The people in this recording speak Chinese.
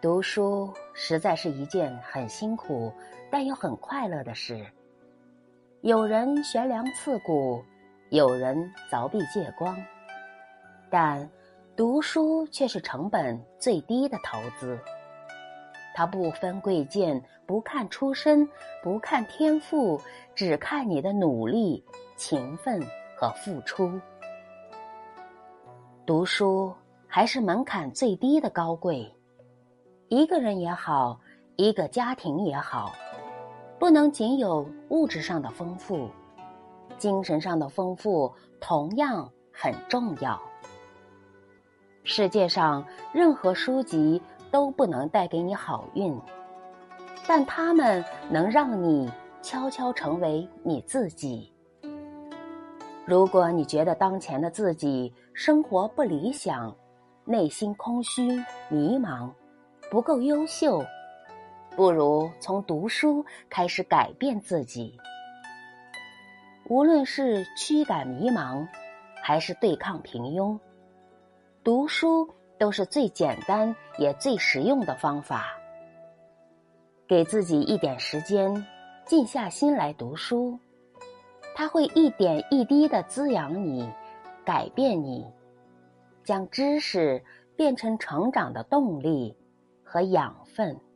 读书实在是一件很辛苦但又很快乐的事。有人悬梁刺股，有人凿壁借光，但读书却是成本最低的投资。它不分贵贱，不看出身，不看天赋，只看你的努力、勤奋和付出。读书还是门槛最低的高贵。一个人也好，一个家庭也好，不能仅有物质上的丰富，精神上的丰富同样很重要。世界上任何书籍都不能带给你好运，但它们能让你悄悄成为你自己。如果你觉得当前的自己生活不理想，内心空虚、迷茫。不够优秀，不如从读书开始改变自己。无论是驱赶迷茫，还是对抗平庸，读书都是最简单也最实用的方法。给自己一点时间，静下心来读书，它会一点一滴的滋养你，改变你，将知识变成成长的动力。和养分。